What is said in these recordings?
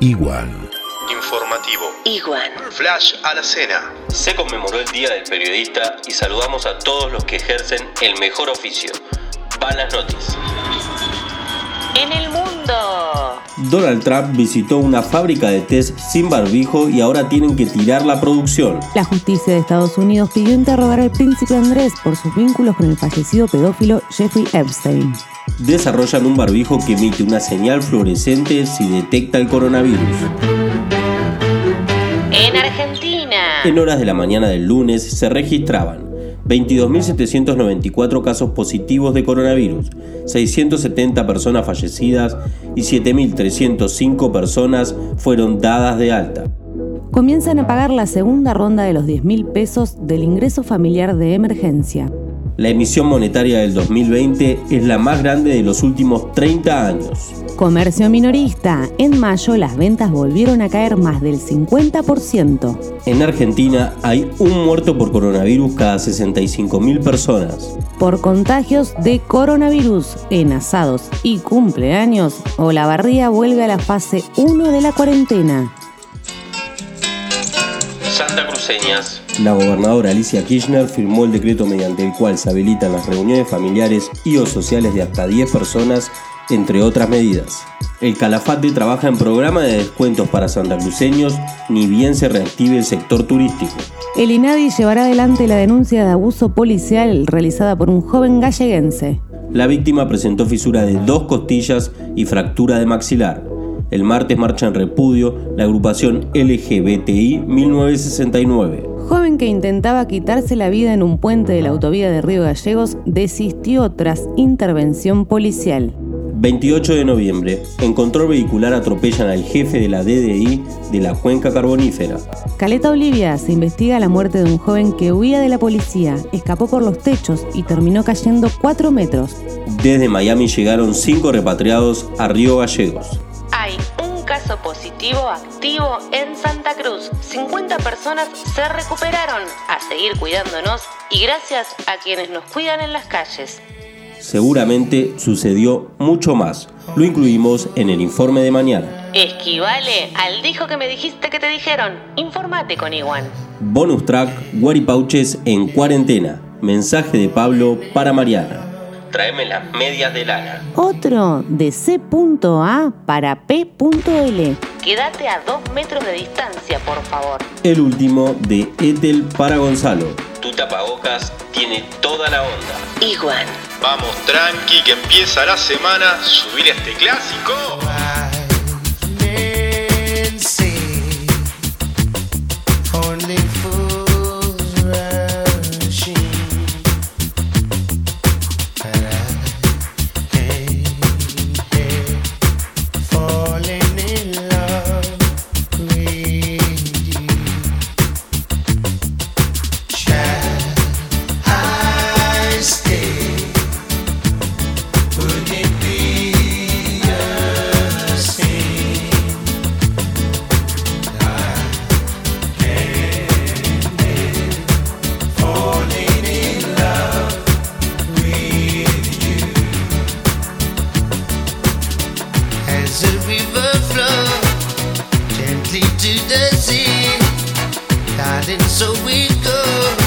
Igual. Informativo. Igual. Flash a la cena. Se conmemoró el Día del Periodista y saludamos a todos los que ejercen el mejor oficio. Van las noticias. En el mundo. Donald Trump visitó una fábrica de test sin barbijo y ahora tienen que tirar la producción. La justicia de Estados Unidos pidió interrogar al príncipe Andrés por sus vínculos con el fallecido pedófilo Jeffrey Epstein. Desarrollan un barbijo que emite una señal fluorescente si detecta el coronavirus. En Argentina. En horas de la mañana del lunes se registraban 22.794 casos positivos de coronavirus, 670 personas fallecidas y 7.305 personas fueron dadas de alta. Comienzan a pagar la segunda ronda de los 10 mil pesos del ingreso familiar de emergencia. La emisión monetaria del 2020 es la más grande de los últimos 30 años. Comercio minorista. En mayo las ventas volvieron a caer más del 50%. En Argentina hay un muerto por coronavirus cada 65.000 personas. Por contagios de coronavirus en asados y cumpleaños, Olavarría vuelve a la fase 1 de la cuarentena. Santa Cruceñas. La gobernadora Alicia Kirchner firmó el decreto mediante el cual se habilitan las reuniones familiares y o sociales de hasta 10 personas, entre otras medidas. El Calafate trabaja en programa de descuentos para santacruceños, ni bien se reactive el sector turístico. El INADI llevará adelante la denuncia de abuso policial realizada por un joven galleguense. La víctima presentó fisura de dos costillas y fractura de maxilar. El martes marcha en repudio la agrupación LGBTI 1969. Joven que intentaba quitarse la vida en un puente de la autovía de Río Gallegos desistió tras intervención policial. 28 de noviembre, en control vehicular atropellan al jefe de la DDI de la cuenca carbonífera. Caleta Olivia se investiga la muerte de un joven que huía de la policía, escapó por los techos y terminó cayendo 4 metros. Desde Miami llegaron 5 repatriados a Río Gallegos. Caso positivo activo en Santa Cruz. 50 personas se recuperaron. A seguir cuidándonos y gracias a quienes nos cuidan en las calles. Seguramente sucedió mucho más. Lo incluimos en el informe de mañana. Esquivale al dijo que me dijiste que te dijeron. Infórmate con Iguan. Bonus track, Guaripauches en cuarentena. Mensaje de Pablo para Mariana. Tráeme las medias de lana. Otro de C.A para P.L. Quédate a dos metros de distancia, por favor. El último de Etel para Gonzalo. Tu tapabocas tiene toda la onda. Iguan. Vamos tranqui que empieza la semana. Subir este clásico. As so we go.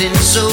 something so